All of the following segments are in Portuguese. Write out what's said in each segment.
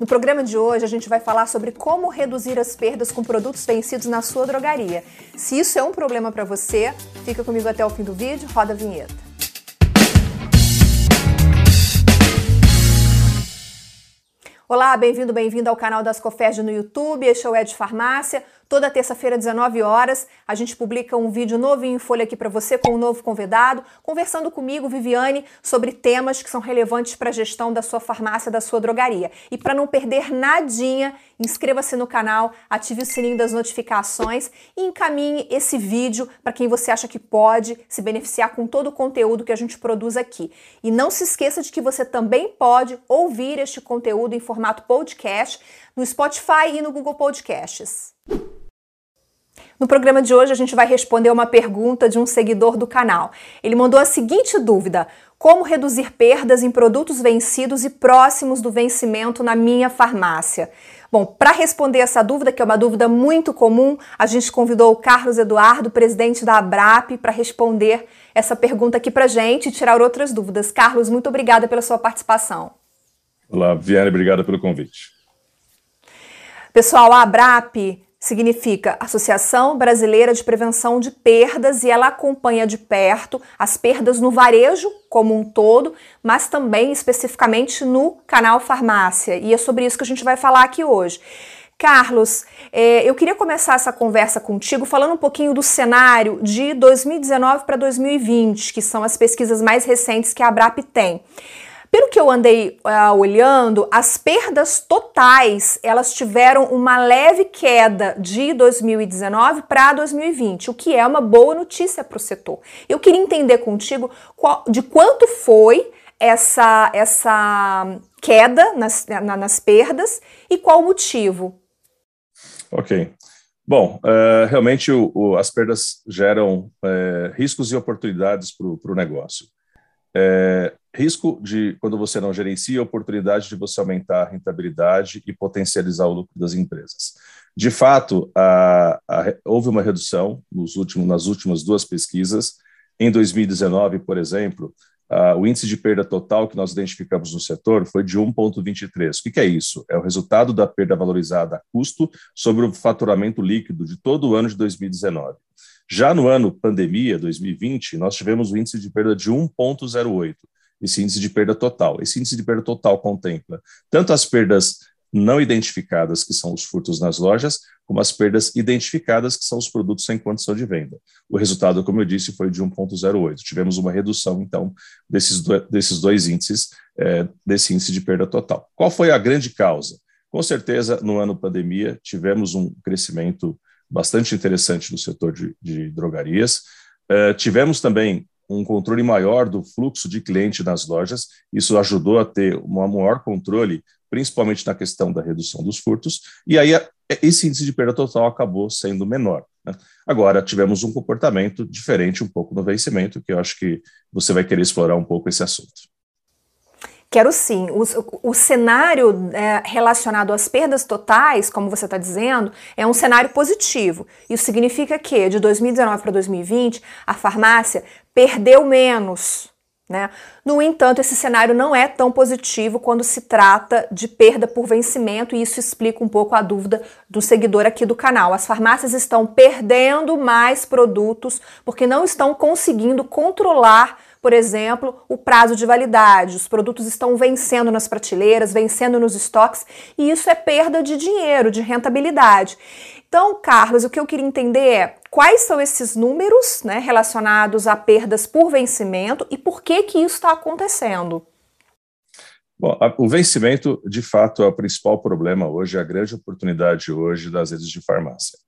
No programa de hoje, a gente vai falar sobre como reduzir as perdas com produtos vencidos na sua drogaria. Se isso é um problema para você, fica comigo até o fim do vídeo, roda a vinheta. Olá, bem-vindo, bem-vindo ao canal das Coferd no YouTube. Este é o Ed Farmácia. Toda terça-feira, 19 horas, a gente publica um vídeo novinho em folha aqui para você com um novo convidado, conversando comigo, Viviane, sobre temas que são relevantes para a gestão da sua farmácia, da sua drogaria. E para não perder nadinha, inscreva-se no canal, ative o sininho das notificações e encaminhe esse vídeo para quem você acha que pode se beneficiar com todo o conteúdo que a gente produz aqui. E não se esqueça de que você também pode ouvir este conteúdo em formato podcast no Spotify e no Google Podcasts. No programa de hoje a gente vai responder uma pergunta de um seguidor do canal. Ele mandou a seguinte dúvida: como reduzir perdas em produtos vencidos e próximos do vencimento na minha farmácia? Bom, para responder essa dúvida, que é uma dúvida muito comum, a gente convidou o Carlos Eduardo, presidente da Abrap, para responder essa pergunta aqui para gente e tirar outras dúvidas. Carlos, muito obrigada pela sua participação. Olá, Viane, obrigada pelo convite. Pessoal, a Abrap significa Associação Brasileira de Prevenção de Perdas e ela acompanha de perto as perdas no varejo como um todo, mas também especificamente no canal farmácia. E é sobre isso que a gente vai falar aqui hoje. Carlos, é, eu queria começar essa conversa contigo falando um pouquinho do cenário de 2019 para 2020, que são as pesquisas mais recentes que a Abrap tem. Pelo que eu andei uh, olhando, as perdas totais elas tiveram uma leve queda de 2019 para 2020, o que é uma boa notícia para o setor. Eu queria entender contigo qual, de quanto foi essa, essa queda nas, na, nas perdas e qual o motivo. Ok. Bom, uh, realmente o, o, as perdas geram uh, riscos e oportunidades para o negócio. Risco de, quando você não gerencia, oportunidade de você aumentar a rentabilidade e potencializar o lucro das empresas. De fato, a, a, houve uma redução nos últimos, nas últimas duas pesquisas. Em 2019, por exemplo, a, o índice de perda total que nós identificamos no setor foi de 1,23. O que, que é isso? É o resultado da perda valorizada a custo sobre o faturamento líquido de todo o ano de 2019. Já no ano pandemia, 2020, nós tivemos o índice de perda de 1,08, esse índice de perda total. Esse índice de perda total contempla tanto as perdas não identificadas, que são os furtos nas lojas, como as perdas identificadas, que são os produtos sem condição de venda. O resultado, como eu disse, foi de 1,08. Tivemos uma redução, então, desses, do, desses dois índices, é, desse índice de perda total. Qual foi a grande causa? Com certeza, no ano pandemia, tivemos um crescimento bastante interessante no setor de, de drogarias. Uh, tivemos também um controle maior do fluxo de cliente nas lojas, isso ajudou a ter um maior controle, principalmente na questão da redução dos furtos, e aí esse índice de perda total acabou sendo menor. Né? Agora, tivemos um comportamento diferente um pouco no vencimento, que eu acho que você vai querer explorar um pouco esse assunto. Quero sim. O, o cenário é, relacionado às perdas totais, como você está dizendo, é um cenário positivo. Isso significa que de 2019 para 2020 a farmácia perdeu menos. Né? No entanto, esse cenário não é tão positivo quando se trata de perda por vencimento, e isso explica um pouco a dúvida do seguidor aqui do canal. As farmácias estão perdendo mais produtos porque não estão conseguindo controlar por exemplo, o prazo de validade. Os produtos estão vencendo nas prateleiras, vencendo nos estoques, e isso é perda de dinheiro, de rentabilidade. Então, Carlos, o que eu queria entender é quais são esses números né, relacionados a perdas por vencimento e por que, que isso está acontecendo. Bom, o vencimento, de fato, é o principal problema hoje, é a grande oportunidade hoje das redes de farmácia.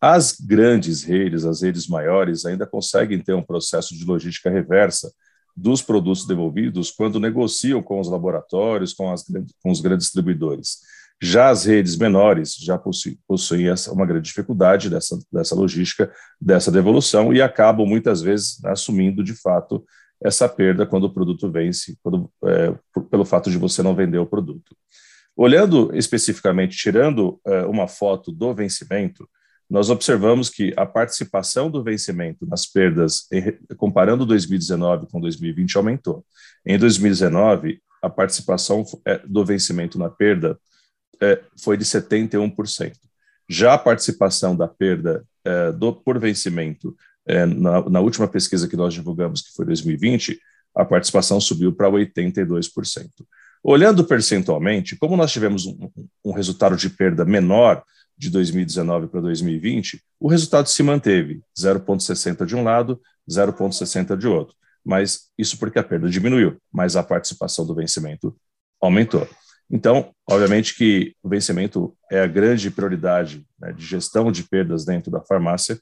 As grandes redes, as redes maiores, ainda conseguem ter um processo de logística reversa dos produtos devolvidos quando negociam com os laboratórios, com, as, com os grandes distribuidores. Já as redes menores já possuem, essa, uma grande dificuldade dessa, dessa logística, dessa devolução, e acabam muitas vezes assumindo de fato essa perda quando o produto vence, quando, é, por, pelo fato de você não vender o produto. Olhando especificamente, tirando é, uma foto do vencimento, nós observamos que a participação do vencimento nas perdas, comparando 2019 com 2020, aumentou. Em 2019, a participação é, do vencimento na perda é, foi de 71%. Já a participação da perda é, do, por vencimento, na, na, última pesquisa que nós divulgamos, que foi 2020, a participação subiu para 82%. Olhando percentualmente, como nós tivemos um, um resultado de perda menor de 2019 para 2020, o resultado se manteve, 0,60 de um lado, 0,60 de outro. Mas isso porque a perda diminuiu, mas a participação do vencimento aumentou. Então, obviamente que o vencimento é a grande prioridade né, de gestão de perdas dentro da farmácia.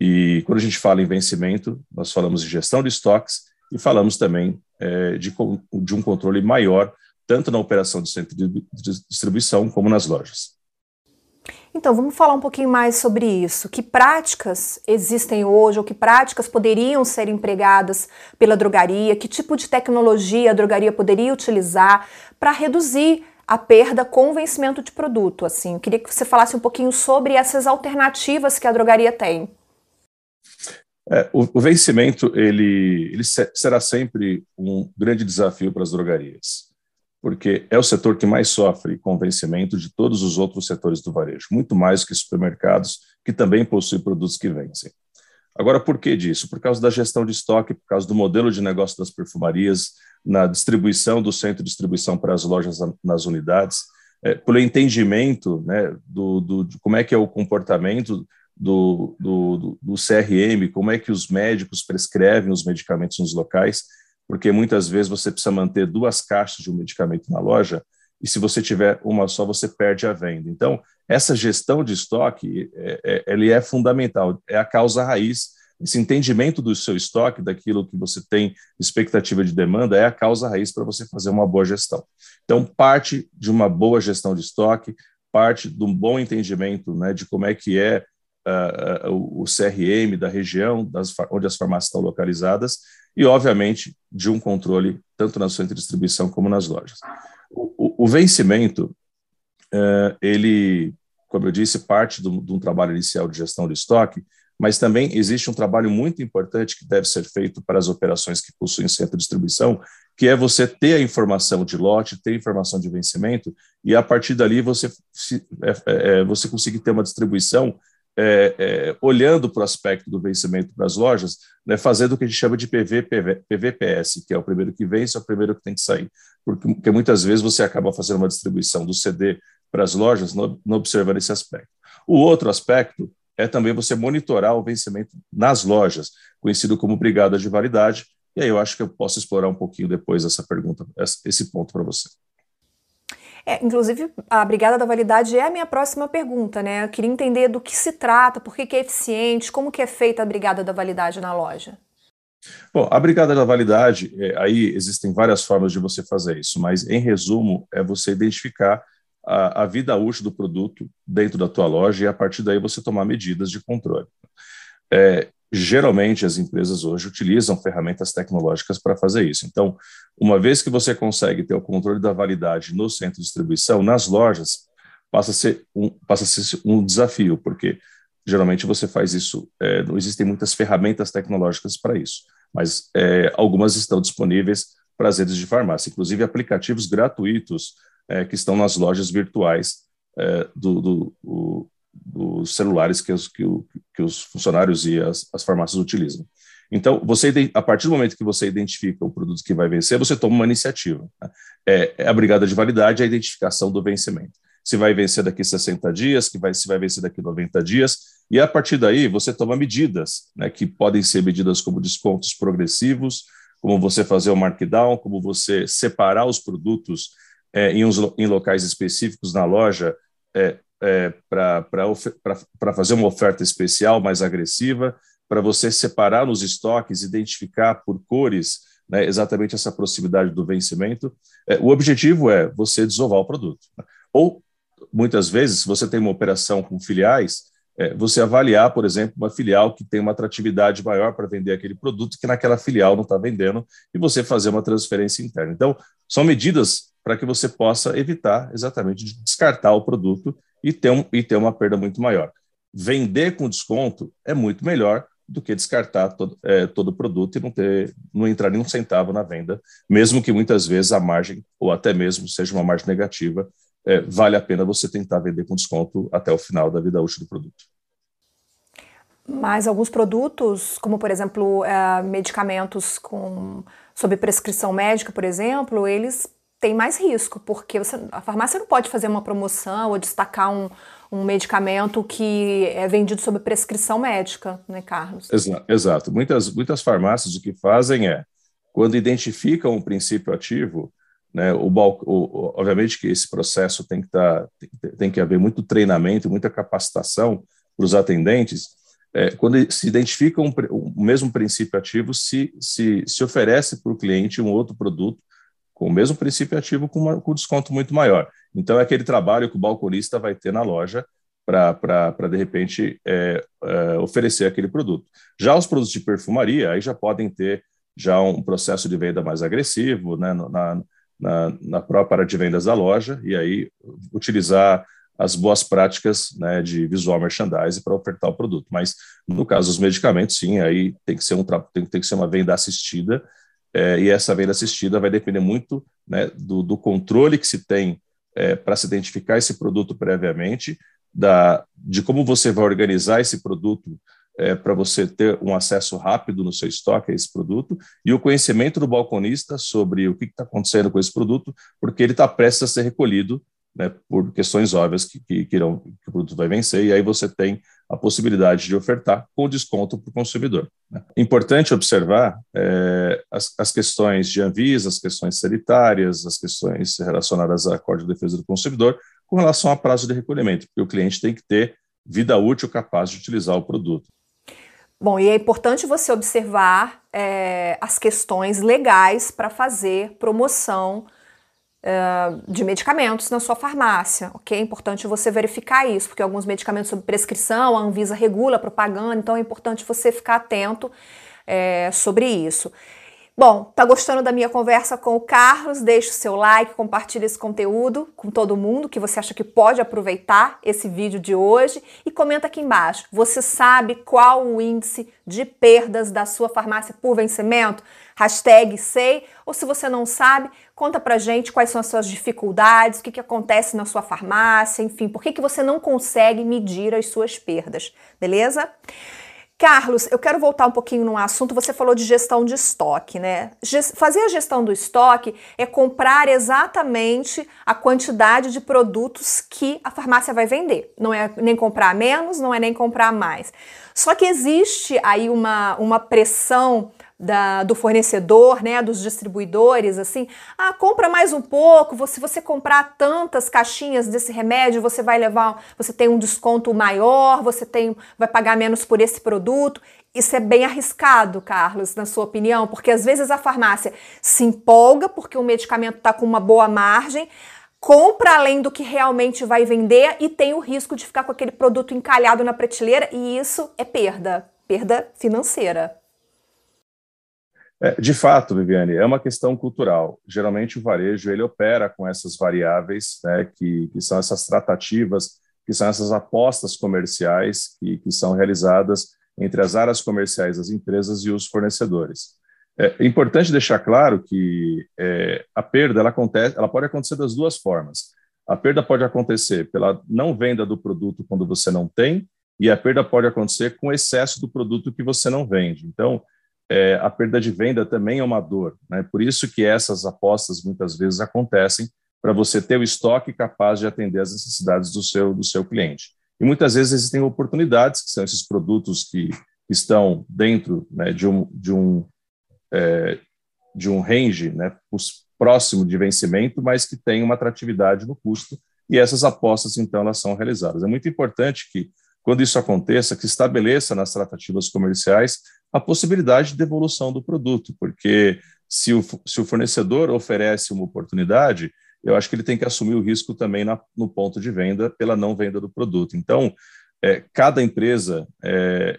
E quando a gente fala em vencimento, nós falamos de gestão de estoques e falamos também é, de, de um controle maior, tanto na operação de centro de distribuição como nas lojas. Então, vamos falar um pouquinho mais sobre isso. Que práticas existem hoje, ou que práticas poderiam ser empregadas pela drogaria? Que tipo de tecnologia a drogaria poderia utilizar para reduzir a perda com o vencimento de produto? Assim, eu queria que você falasse um pouquinho sobre essas alternativas que a drogaria tem. É, o, o, vencimento ele, ele será sempre um grande desafio para as drogarias porque é o setor que mais sofre com o vencimento de todos os outros setores do varejo, muito mais que supermercados, que também possuem produtos que vencem. Agora, por que disso? Por causa da gestão de estoque, por causa do modelo de negócio das perfumarias, na distribuição do centro de distribuição para as lojas nas unidades, é, pelo entendimento né, do, do, de como é que é o comportamento do, do, do CRM, como é que os médicos prescrevem os medicamentos nos locais, porque muitas vezes você precisa manter duas caixas de um medicamento na loja e se você tiver uma só, você perde a venda. Então, essa gestão de estoque, é, é, ele é fundamental, é a causa raiz. Esse entendimento do seu estoque, daquilo que você tem expectativa de demanda, é a causa raiz para você fazer uma boa gestão. Então, parte de uma boa gestão de estoque, parte de um bom entendimento né, de como é que é uh, uh, o CRM da região das, onde as farmácias estão localizadas e, obviamente, de um controle tanto na sua distribuição como nas lojas. O, o, o vencimento, uh, ele, como eu disse, parte de um trabalho inicial de gestão de estoque, mas também existe um trabalho muito importante que deve ser feito para as operações que possuem centro de distribuição, que é você ter a informação de lote, ter a informação de vencimento, e a partir dali você, é, é, é, você conseguir ter uma distribuição é, é, olhando para o aspecto do vencimento para as lojas, né, fazendo o que a gente chama de PV, PV, PVPS, que é o primeiro que vence, é o primeiro que tem que sair. Porque, porque muitas vezes você acaba fazendo uma distribuição do CD para as lojas, não, não observando esse aspecto. O outro aspecto é também você monitorar o vencimento nas lojas, conhecido como brigada de validade, e aí eu acho que eu posso explorar um pouquinho depois essa pergunta, esse ponto para você. É, inclusive, a Brigada da Validade é a minha próxima pergunta, né? Eu queria entender do que se trata, por que, que é eficiente, como que é feita a Brigada da Validade na loja. Bom, a Brigada da Validade, é, aí existem várias formas de você fazer isso, mas em resumo é você identificar a, a, vida útil do produto dentro da tua loja e a partir daí você tomar medidas de controle. É, geralmente as empresas hoje utilizam ferramentas tecnológicas para fazer isso. Então, uma vez que você consegue ter o controle da validade no centro de distribuição, nas lojas, passa a ser um, passa a ser um desafio, porque geralmente você faz isso, é, não existem muitas ferramentas tecnológicas para isso, mas é, algumas estão disponíveis para as redes de farmácia, inclusive aplicativos gratuitos é, que estão nas lojas virtuais é, do, do, dos celulares que os, que, o, que os funcionários e as, as farmácias utilizam. Então, você, a partir do momento que você identifica o produto que vai vencer, você toma uma iniciativa. Né? É, é, a brigada de validade, a identificação do vencimento. Se vai vencer daqui 60 dias, que vai, se vai vencer daqui 90 dias, e a partir daí você toma medidas, né, que podem ser medidas como descontos progressivos, como você fazer o markdown, como você separar os produtos é, em, uns, em locais específicos na loja, é, é, para fazer uma oferta especial mais agressiva, para você separar nos estoques, identificar por cores né, exatamente essa proximidade do vencimento. É, o objetivo é você desovar o produto. Né? Ou, muitas vezes, se você tem uma operação com filiais, é, você avaliar, por exemplo, uma filial que tem uma atratividade maior para vender aquele produto que naquela filial não está vendendo e você fazer uma transferência interna. Então, são medidas para que você possa evitar exatamente de descartar o produto e ter, um, e ter uma perda muito maior. Vender com desconto é muito melhor do que descartar todo, é, todo o produto e não, ter, não entrar nenhum centavo na venda, mesmo que muitas vezes a margem, ou até mesmo seja uma margem negativa, é, vale a pena você tentar vender com desconto até o final da vida útil do produto. Mas alguns produtos, como por exemplo é, medicamentos com, sob prescrição médica, por exemplo, eles têm mais risco, porque você, a farmácia não pode fazer uma promoção ou destacar um, um medicamento que é vendido sob prescrição médica, né, Carlos? Exato. Muitas, muitas farmácias o que fazem é, quando identificam um princípio ativo, né, o, o, obviamente que esse processo tem que, tá, tem, tem que haver muito treinamento, muita capacitação para os atendentes, é, quando se identifica um, o mesmo princípio ativo, se, se, se oferece para o cliente um outro produto com o mesmo princípio ativo com, uma, com desconto muito maior. Então, é aquele trabalho que o balconista vai ter na loja para, de repente, é, é, oferecer aquele produto. Já os produtos de perfumaria, aí já podem ter já um processo de venda mais agressivo, né, na, na, na própria área de vendas da loja, e aí utilizar as boas práticas né, de visual merchandising para ofertar o produto. Mas no caso dos medicamentos, sim, aí tem que ser um tem, tem que ser uma venda assistida é, e essa venda assistida vai depender muito né, do, do, controle que se tem é, para se identificar esse produto previamente, da, de como você vai organizar esse produto é, para você ter um acesso rápido no seu estoque a esse produto e o conhecimento do balconista sobre o que está acontecendo com esse produto, porque ele está prestes a ser recolhido né, por questões óbvias que, que, que, irão, que, o produto vai vencer, e aí você tem a possibilidade de ofertar com desconto para o consumidor. Né. Importante observar é, as, as, questões de Anvisa, as questões sanitárias, as questões relacionadas à Código de Defesa do Consumidor com relação a prazo de recolhimento, porque o cliente tem que ter vida útil capaz de utilizar o produto. Bom, e é importante você observar é, as questões legais para fazer promoção uh, de medicamentos na sua farmácia, ok? É importante você verificar isso, porque alguns medicamentos sob prescrição, a Anvisa regula a propaganda, então é importante você ficar atento é, sobre isso. Bom, tá gostando da minha conversa com o Carlos? Deixe o seu like, compartilhe esse conteúdo com todo mundo que você acha que pode aproveitar esse vídeo de hoje e comenta aqui embaixo. Você sabe qual o índice de perdas da sua farmácia por vencimento? Hashtag sei. Ou se você não sabe, conta pra gente quais são as suas dificuldades, o que, que acontece na sua farmácia, enfim, por que, que você não consegue medir as suas perdas, beleza? Carlos, eu quero voltar um pouquinho no assunto. Você falou de gestão de estoque, né? Fazer a gestão do estoque é comprar exatamente a quantidade de produtos que a farmácia vai vender. Não é nem comprar menos, não é nem comprar mais. Só que existe aí uma, uma pressão da, do fornecedor, né, dos distribuidores, assim, ah, compra mais um pouco, se você comprar tantas caixinhas desse remédio, você vai levar, você tem um desconto maior, você tem, vai pagar menos por esse produto. Isso é bem arriscado, Carlos, na sua opinião, porque às vezes a farmácia se empolga porque o medicamento está com uma boa margem, compra além do que realmente vai vender e tem o risco de ficar com aquele produto encalhado na prateleira e isso é perda, perda financeira. É, de fato, Viviane, é uma questão cultural. Geralmente o varejo ele opera com essas variáveis, né, que, que são essas tratativas, que são essas apostas comerciais que, que são realizadas entre as áreas comerciais das empresas e os fornecedores. É importante deixar claro que é, a perda ela, acontece, ela pode acontecer das duas formas. A perda pode acontecer pela não venda do produto quando você não tem, e a perda pode acontecer com excesso do produto que você não vende. Então, é, a perda de venda também é uma dor. Né? Por isso que essas apostas muitas vezes acontecem para você ter o estoque capaz de atender as necessidades do seu, do seu cliente. E muitas vezes existem oportunidades, que são esses produtos que estão dentro né, de, um, de, um, é, de um range né, próximo de vencimento, mas que tem uma atratividade no custo, e essas apostas, então, elas são realizadas. É muito importante que, quando isso aconteça, que estabeleça nas tratativas comerciais a possibilidade de devolução do produto, porque se o, se o fornecedor oferece uma oportunidade, eu acho que ele tem que assumir o risco também na, no ponto de venda pela não venda do produto. Então, é, cada empresa é,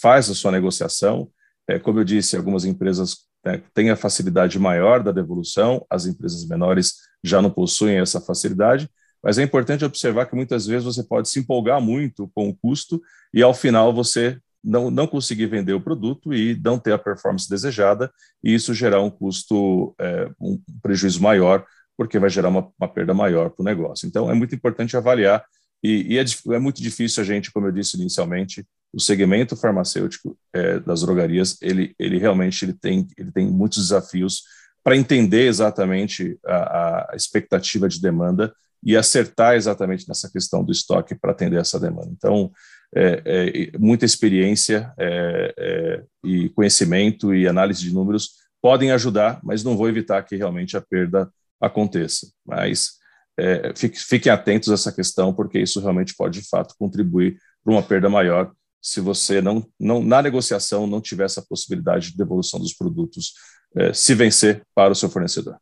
faz a sua negociação. É, como eu disse, algumas empresas né, têm a facilidade maior da devolução, as empresas menores já não possuem essa facilidade, mas é importante observar que muitas vezes você pode se empolgar muito com o custo e, ao final, você não, não conseguir vender o produto e não ter a performance desejada, e isso gerar um custo, é, um prejuízo maior porque vai gerar uma, uma perda maior para o negócio. Então, é muito importante avaliar, e, e é, é, muito difícil a gente, como eu disse inicialmente, o segmento farmacêutico é, das drogarias, ele, ele realmente ele tem, ele tem muitos desafios para entender exatamente a, a expectativa de demanda e acertar exatamente nessa questão do estoque para atender essa demanda. Então, é, é, muita experiência é, é, e conhecimento e análise de números podem ajudar, mas não vou evitar que realmente a perda aconteça. Mas é, fique, fiquem atentos a essa questão, porque isso realmente pode, de fato, contribuir para uma perda maior se você não, não na negociação não tiver essa possibilidade de devolução dos produtos é, se vencer para o seu fornecedor.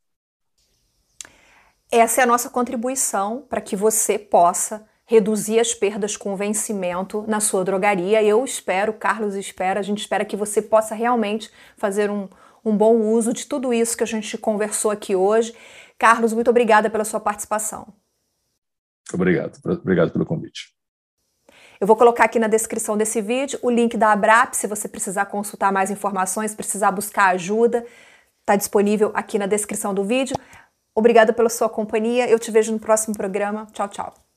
Essa é a nossa contribuição para que você possa reduzir as perdas com vencimento na sua drogaria. Eu espero, Carlos espera, a gente espera que você possa realmente fazer um, um bom uso de tudo isso que a gente conversou aqui hoje. Carlos, muito obrigada pela sua participação. Obrigado, obrigado pelo convite. Eu vou colocar aqui na descrição desse vídeo o link da Abrap, se você precisar consultar mais informações, precisar buscar ajuda, está disponível aqui na descrição do vídeo. Obrigada pela sua companhia. Eu te vejo no próximo programa. Tchau, tchau.